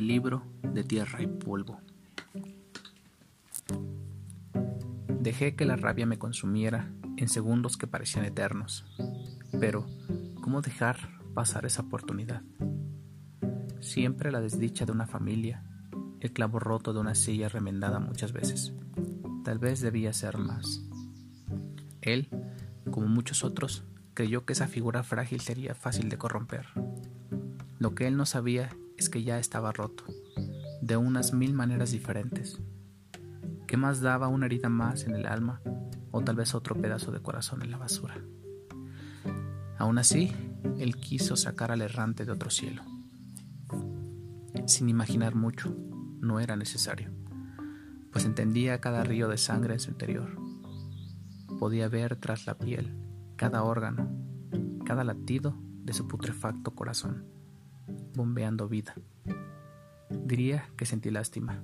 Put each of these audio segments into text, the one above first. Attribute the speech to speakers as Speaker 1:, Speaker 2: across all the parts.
Speaker 1: libro de tierra y polvo. Dejé que la rabia me consumiera en segundos que parecían eternos. Pero, ¿cómo dejar pasar esa oportunidad? Siempre la desdicha de una familia, el clavo roto de una silla remendada muchas veces. Tal vez debía ser más. Él, como muchos otros, creyó que esa figura frágil sería fácil de corromper. Lo que él no sabía es que ya estaba roto, de unas mil maneras diferentes. ¿Qué más daba una herida más en el alma o tal vez otro pedazo de corazón en la basura? Aún así, él quiso sacar al errante de otro cielo. Sin imaginar mucho, no era necesario, pues entendía cada río de sangre en su interior. Podía ver tras la piel cada órgano, cada latido de su putrefacto corazón bombeando vida. Diría que sentí lástima,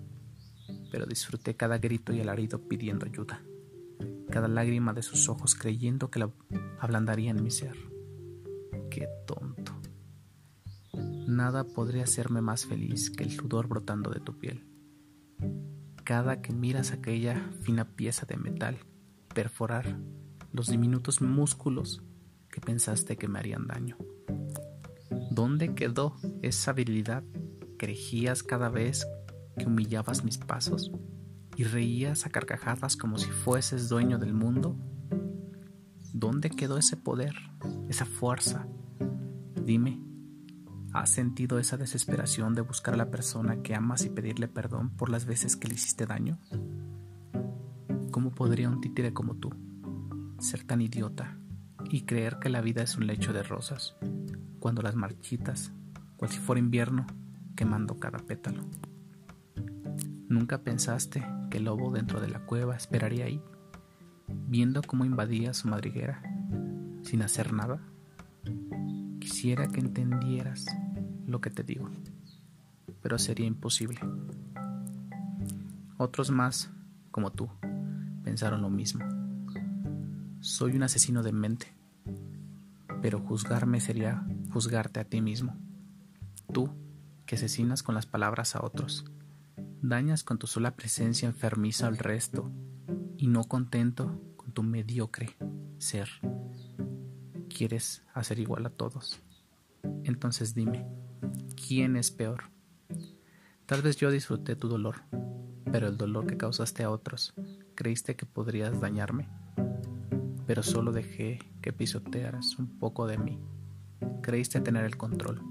Speaker 1: pero disfruté cada grito y alarido pidiendo ayuda, cada lágrima de sus ojos creyendo que la ablandarían mi ser. Qué tonto. Nada podría hacerme más feliz que el sudor brotando de tu piel. Cada que miras aquella fina pieza de metal perforar los diminutos músculos que pensaste que me harían daño. ¿Dónde quedó esa habilidad? ¿Crejías cada vez que humillabas mis pasos? ¿Y reías a carcajadas como si fueses dueño del mundo? ¿Dónde quedó ese poder, esa fuerza? Dime, ¿has sentido esa desesperación de buscar a la persona que amas y pedirle perdón por las veces que le hiciste daño? ¿Cómo podría un títere como tú ser tan idiota y creer que la vida es un lecho de rosas? Cuando las marchitas, cual si fuera invierno, quemando cada pétalo. ¿Nunca pensaste que el lobo dentro de la cueva esperaría ahí, viendo cómo invadía su madriguera, sin hacer nada? Quisiera que entendieras lo que te digo, pero sería imposible. Otros más, como tú, pensaron lo mismo. Soy un asesino de mente pero juzgarme sería juzgarte a ti mismo. Tú, que asesinas con las palabras a otros, dañas con tu sola presencia enfermiza al resto, y no contento con tu mediocre ser. Quieres hacer igual a todos. Entonces dime, ¿quién es peor? Tal vez yo disfruté tu dolor, pero el dolor que causaste a otros, ¿creíste que podrías dañarme? pero solo dejé que pisotearas un poco de mí. Creíste tener el control.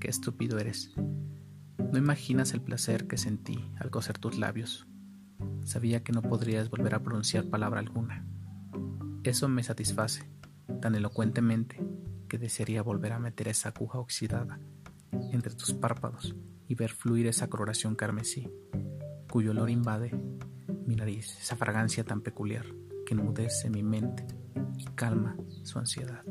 Speaker 1: Qué estúpido eres. No imaginas el placer que sentí al coser tus labios. Sabía que no podrías volver a pronunciar palabra alguna. Eso me satisface tan elocuentemente que desearía volver a meter esa aguja oxidada entre tus párpados y ver fluir esa coloración carmesí, cuyo olor invade mi nariz, esa fragancia tan peculiar que enmudece mi mente y calma su ansiedad.